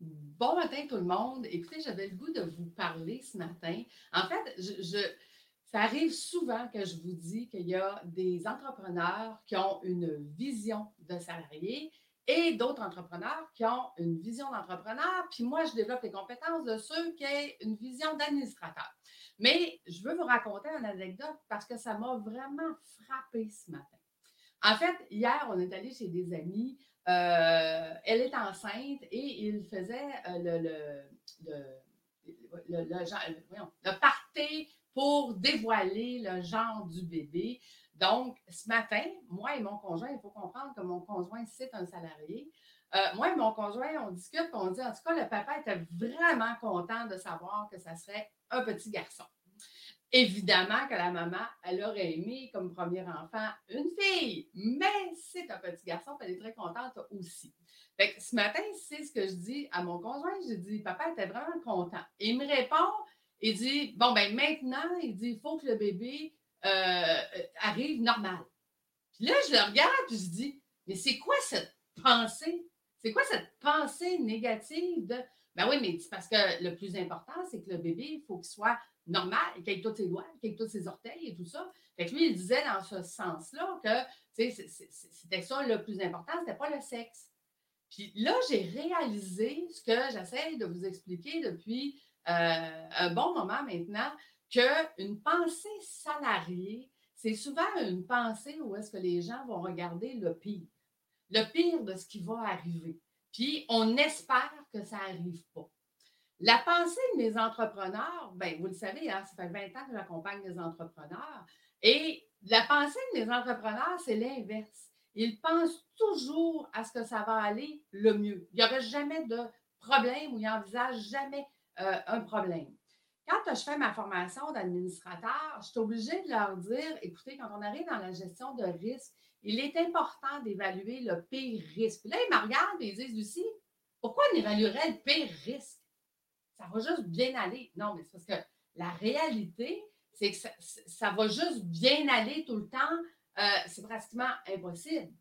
Bon matin tout le monde. Écoutez, j'avais le goût de vous parler ce matin. En fait, ça arrive souvent que je vous dis qu'il y a des entrepreneurs qui ont une vision de salarié et d'autres entrepreneurs qui ont une vision d'entrepreneur. Puis moi, je développe les compétences de ceux qui ont une vision d'administrateur. Mais je veux vous raconter une anecdote parce que ça m'a vraiment frappé ce matin. En fait, hier, on est allé chez des amis. Euh, elle est enceinte et il faisait euh, le, le, party pour dévoiler le genre du bébé. Donc, ce matin, moi et mon conjoint, il faut comprendre que mon conjoint, c'est un salarié. Euh, moi et mon conjoint, on discute, on dit, en tout cas, le papa était vraiment content de savoir que ça serait un petit garçon. Évidemment que la maman, elle aurait aimé comme premier enfant une fille, mais c'est un petit garçon, elle est très contente aussi. Fait que ce matin, c'est ce que je dis à mon conjoint. J'ai dit, papa était vraiment content. Il me répond, il dit, bon, ben maintenant, il dit, il faut que le bébé euh, arrive normal. Puis là, je le regarde, puis je dis, mais c'est quoi cette pensée? C'est quoi cette pensée négative de, ben oui, mais parce que le plus important, c'est que le bébé, il faut qu'il soit normal, qu'il ait tous ses doigts, qu'il ait tous ses orteils et tout ça. Fait que lui, il disait dans ce sens-là que c'était ça le plus important, c'était pas le sexe. Puis là, j'ai réalisé ce que j'essaie de vous expliquer depuis euh, un bon moment maintenant, qu'une pensée salariée, c'est souvent une pensée où est-ce que les gens vont regarder le pire, le pire de ce qui va arriver. Puis on espère que ça n'arrive pas. La pensée de mes entrepreneurs, ben, vous le savez, hein, ça fait 20 ans que j'accompagne les entrepreneurs. Et la pensée de mes entrepreneurs, c'est l'inverse. Ils pensent toujours à ce que ça va aller le mieux. Il n'y aurait jamais de problème ou ils n'envisagent jamais euh, un problème. Quand je fais ma formation d'administrateur, je suis obligée de leur dire, écoutez, quand on arrive dans la gestion de risque, il est important d'évaluer le pire risque. Là, ils me regardent et ils disent, Lucie, pourquoi on évaluerait le pire risque? Ça va juste bien aller. Non, mais c'est parce que la réalité, c'est que ça, va juste bien aller tout le temps. Euh, c'est pratiquement impossible.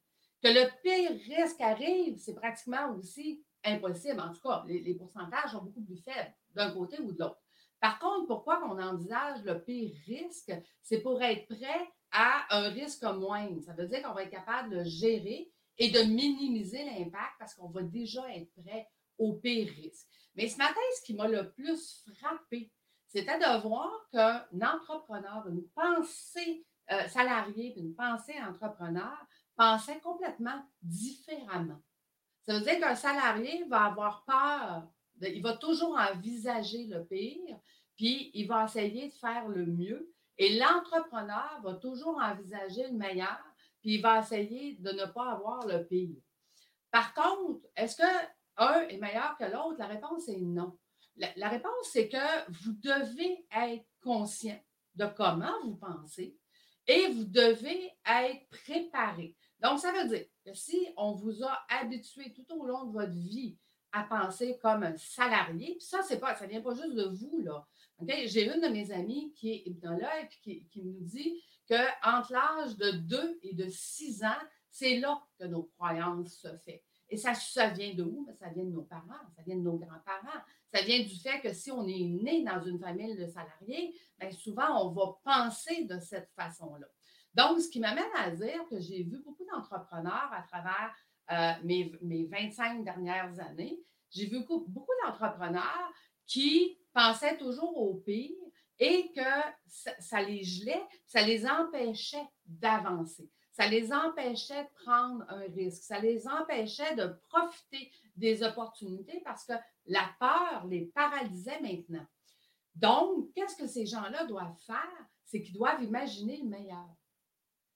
Que le pire risque arrive, c'est pratiquement aussi impossible. En tout cas, les, les pourcentages sont beaucoup plus faibles d'un côté ou de l'autre. Par contre, pourquoi on envisage le pire risque? C'est pour être prêt à un risque moindre. Ça veut dire qu'on va être capable de gérer et de minimiser l'impact parce qu'on va déjà être prêt au pire risque. Mais ce matin, ce qui m'a le plus frappé, c'était de voir qu'un entrepreneur, une pensée euh, salariée, une pensée entrepreneur, pensait complètement différemment. Ça veut dire qu'un salarié va avoir peur, il va toujours envisager le pire, puis il va essayer de faire le mieux. Et l'entrepreneur va toujours envisager le meilleur, puis il va essayer de ne pas avoir le pire. Par contre, est-ce que un est meilleur que l'autre? La réponse est non. La, réponse, c'est que vous devez être conscient de comment vous pensez et vous devez être préparé. Donc, ça veut dire que si on vous a habitué tout au long de votre vie à penser comme un salarié, puis ça, c'est pas, ça vient pas juste de vous, là. J'ai une de mes amies qui est hypnologue et qui, qui nous dit qu'entre l'âge de 2 et de 6 ans, c'est là que nos croyances se font. Et ça, vient de où? Ben, ça vient de nos parents, ça vient de nos grands-parents. Ça vient du fait que si on est né dans une famille de salariés, bien souvent, on va penser de cette façon-là. Donc, ce qui m'amène à dire que j'ai vu beaucoup d'entrepreneurs à travers euh, mes, mes 25 dernières années. J'ai vu beaucoup, d'entrepreneurs qui pensaient toujours au pire et que ça les gelait, ça les empêchait d'avancer. Ça les empêchait de prendre un risque. Ça les empêchait de profiter des opportunités parce que la peur les paralysait maintenant. Donc, qu'est-ce que ces gens-là doivent faire? C'est qu'ils doivent imaginer le meilleur.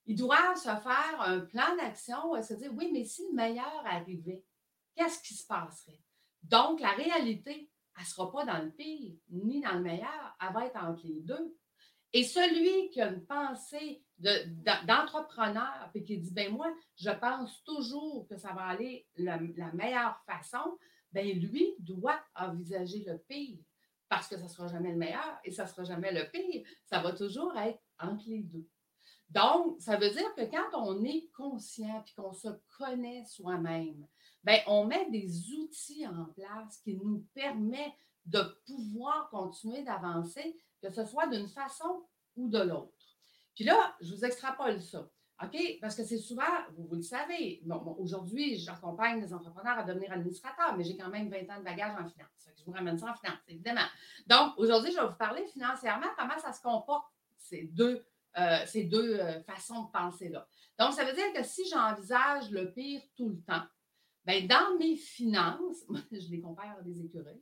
Ils doivent se faire un plan d'action et se dire, oui, mais si le meilleur arrivait, qu'est-ce qui se passerait? Donc, la réalité, elle ne sera pas dans le pire ni dans le meilleur, elle va être entre les deux. Et celui qui a une pensée de- d'en- d'entrepreneur et qui dit, ben moi, je pense toujours que ça va aller la, la meilleure façon, ben lui doit envisager le pire parce que ça ne sera jamais le meilleur et ça ne sera jamais le pire. Ça va toujours être entre les deux. Donc, ça veut dire que quand on est conscient et qu'on se connaît soi-même, bien, on met des outils en place qui nous permettent de pouvoir continuer d'avancer, que ce soit d'une façon ou de l'autre. Puis là, je vous extrapole ça. OK? Parce que c'est souvent, vous, le savez, bon, aujourd'hui, j'accompagne les entrepreneurs à devenir administrateurs, mais j'ai quand même 20 ans de bagage en finance. je vous ramène ça en finance, évidemment. Donc, aujourd'hui, je vais vous parler financièrement, comment ça se comporte, ces deux, euh, ces deux euh, façons de penser-là. Donc, ça veut dire que si j'envisage le pire tout le temps, bien, dans mes finances, je les compare à des écureuils,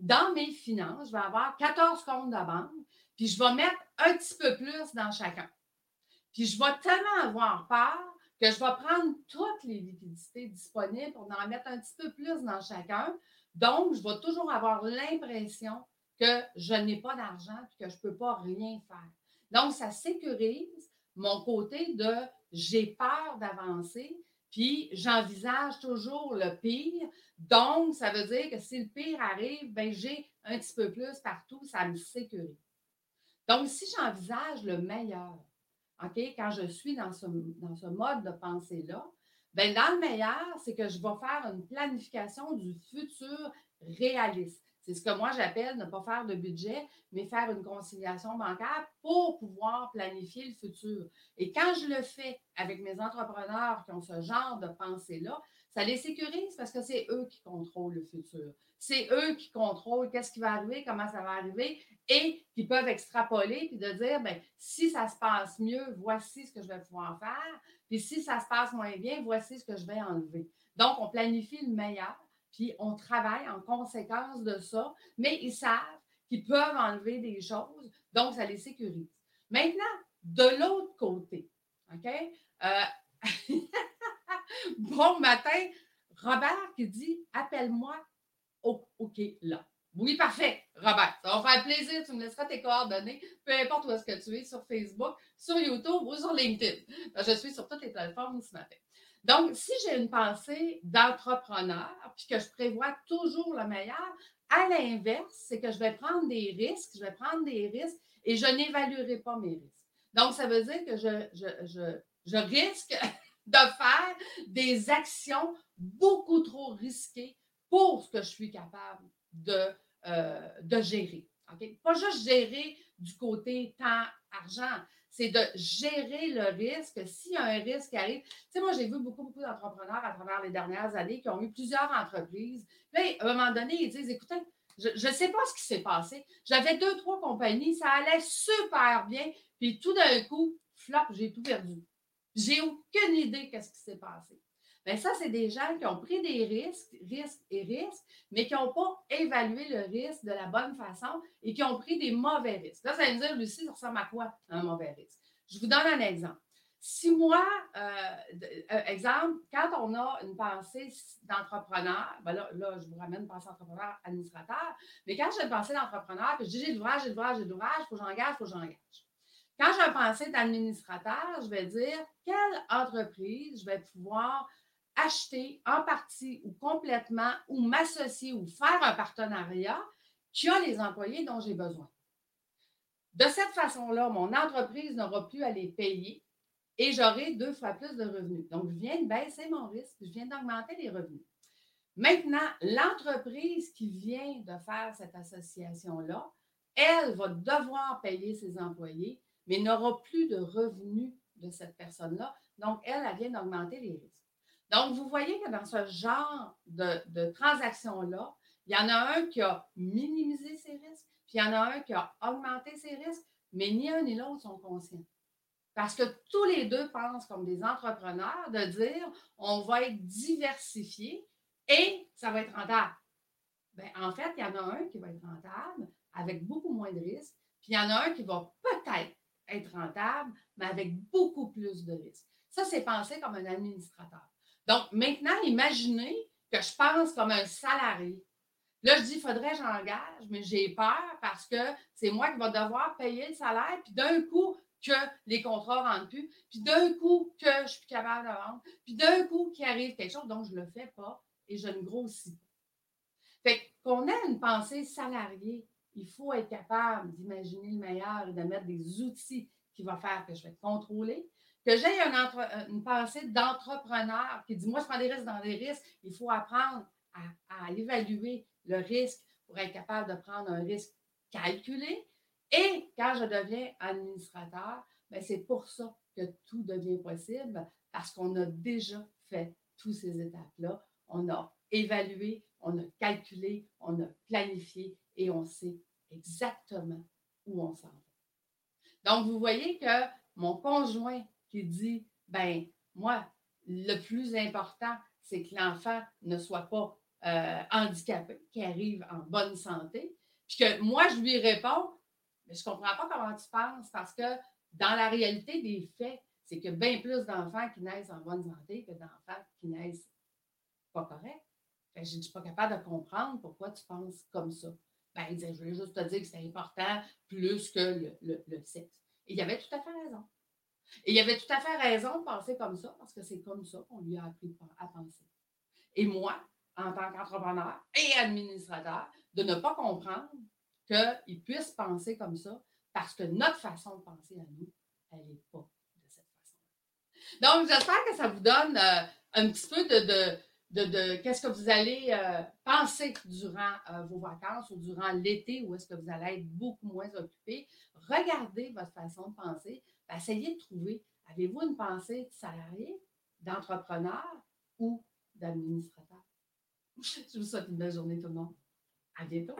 dans mes finances, je vais avoir 14 comptes de banque, puis je vais mettre un petit peu plus dans chacun. Puis je vais tellement avoir peur que je vais prendre toutes les liquidités disponibles pour en mettre un petit peu plus dans chacun. Donc, je vais toujours avoir l'impression que je n'ai pas d'argent et que je ne peux pas rien faire. Donc, ça sécurise mon côté de j'ai peur d'avancer, puis j'envisage toujours le pire. Donc, ça veut dire que si le pire arrive, ben, j'ai un petit peu plus partout, ça me sécurise. Donc, si j'envisage le meilleur, OK, quand je suis dans ce, dans ce mode de pensée-là, bien, dans le meilleur, c'est que je vais faire une planification du futur réaliste. C'est ce que moi j'appelle ne pas faire de budget, mais faire une conciliation bancaire pour pouvoir planifier le futur. Et quand je le fais avec mes entrepreneurs qui ont ce genre de pensée-là, ça les sécurise parce que c'est eux qui contrôlent le futur. C'est eux qui contrôlent qu'est-ce qui va arriver, comment ça va arriver et qui peuvent extrapoler puis de dire, ben, si ça se passe mieux, voici ce que je vais pouvoir faire. Puis si ça se passe moins bien, voici ce que je vais enlever. Donc, on planifie le meilleur, puis on travaille en conséquence de ça, mais ils savent qu'ils peuvent enlever des choses, donc ça les sécurise. Maintenant, de l'autre côté, OK? Euh, bon matin, Robert qui dit Appelle-moi OK là. Oui, parfait, Robert. Ça va faire plaisir. Tu me laisseras tes coordonnées, peu importe où est-ce que tu es, sur Facebook, sur YouTube ou sur LinkedIn. Je suis sur toutes les plateformes ce matin. Donc, si j'ai une pensée d'entrepreneur, puis que je prévois toujours le meilleur, à l'inverse, c'est que je vais prendre des risques, je vais prendre des risques et je n'évaluerai pas mes risques. Donc, ça veut dire que je, je, je risque de faire des actions beaucoup trop risquées pour ce que je suis capable de, euh, de gérer. Pas juste gérer du côté temps-argent, c'est de gérer le risque. S'il y a un risque qui arrive, tu sais, moi, j'ai vu beaucoup, beaucoup d'entrepreneurs à travers les dernières années qui ont eu plusieurs entreprises. Puis, à un moment donné, ils disent, écoutez, je ne sais pas ce qui s'est passé. J'avais deux, trois compagnies, ça allait super bien. Puis tout d'un coup, flop, j'ai tout perdu. J'ai aucune idée qu'est-ce qui s'est passé. Bien, ça, c'est des gens qui ont pris des risques, risques et risques, mais qui n'ont pas évalué le risque de la bonne façon et qui ont pris des mauvais risques. Là, ça va me dire, Lucie, ça ressemble à quoi un mauvais risque? Je vous donne un exemple. Si moi, euh, euh, exemple, quand on a une pensée d'entrepreneur, ben là, là, je vous ramène une pensée d'entrepreneur administrateur, mais quand j'ai une pensée d'entrepreneur, que je dis j'ai l'ouvrage, j'ai l'ouvrage, j'ai l'ouvrage, il faut que j'engage, il faut que j'engage. Quand j'ai une pensée d'administrateur, je vais dire quelle entreprise je vais pouvoir acheter en partie ou complètement ou m'associer ou faire un partenariat qui a les employés dont j'ai besoin. De cette façon-là, mon entreprise n'aura plus à les payer et j'aurai deux fois plus de revenus. Donc, je viens de baisser mon risque, je viens d'augmenter les revenus. Maintenant, l'entreprise qui vient de faire cette association-là, elle va devoir payer ses employés, mais n'aura plus de revenus de cette personne-là. Donc, elle, elle vient d'augmenter les risques. Donc, vous voyez que dans ce genre de, transactions-là, il y en a un qui a minimisé ses risques, puis il y en a un qui a augmenté ses risques, mais ni un ni l'autre sont conscients. Parce que tous les deux pensent comme des entrepreneurs de dire on va être diversifié et ça va être rentable. Bien, en fait, il y en a un qui va être rentable avec beaucoup moins de risques, puis il y en a un qui va peut-être être rentable, mais avec beaucoup plus de risques. Ça, c'est pensé comme un administrateur. Donc, maintenant, imaginez que je pense comme un salarié. Là, je dis, il faudrait que j'engage, mais j'ai peur parce que c'est moi qui vais devoir payer le salaire, puis d'un coup, que les contrats ne rentrent plus, puis d'un coup, que je suis plus capable de vendre, puis d'un coup, qu'il arrive quelque chose, donc je ne le fais pas et je ne grossis pas. Fait qu'on ait une pensée salariée, il faut être capable d'imaginer le meilleur et de mettre des outils qui vont faire que je vais être que j'ai une pensée d'entrepreneur qui dit Moi, je prends des risques dans des risques. Il faut apprendre à, évaluer le risque pour être capable de prendre un risque calculé. Et quand je deviens administrateur, ben, c'est pour ça que tout devient possible parce qu'on a déjà fait toutes ces étapes-là. On a évalué, on a calculé, on a planifié et on sait exactement où on s'en va. Donc, vous voyez que mon conjoint qui dit, ben moi, le plus important, c'est que l'enfant ne soit pas euh, handicapé, qu'il arrive en bonne santé. Puis que moi, je lui réponds, mais je ne comprends pas comment tu penses parce que dans la réalité des faits, c'est a bien plus d'enfants qui naissent en bonne santé que d'enfants qui naissent pas corrects. je ne suis pas capable de comprendre pourquoi tu penses comme ça. Ben, il disait, je voulais juste te dire que c'est important plus que le, le sexe. Et il avait tout à fait raison. Et il avait tout à fait raison de penser comme ça, parce que c'est comme ça qu'on lui a appris à penser. Et moi, en tant qu'entrepreneur et administrateur, de ne pas comprendre qu'il puisse penser comme ça, parce que notre façon de penser à nous, elle n'est pas de cette façon. Donc, j'espère que ça vous donne euh, un petit peu de, de, qu'est-ce que vous allez euh, penser durant euh, vos vacances ou durant l'été où est-ce que vous allez être beaucoup moins occupé. Regardez votre façon de penser. Essayez de trouver, avez-vous une pensée de salarié, d'entrepreneur ou d'administrateur? Je vous souhaite une belle journée tout le monde. À bientôt.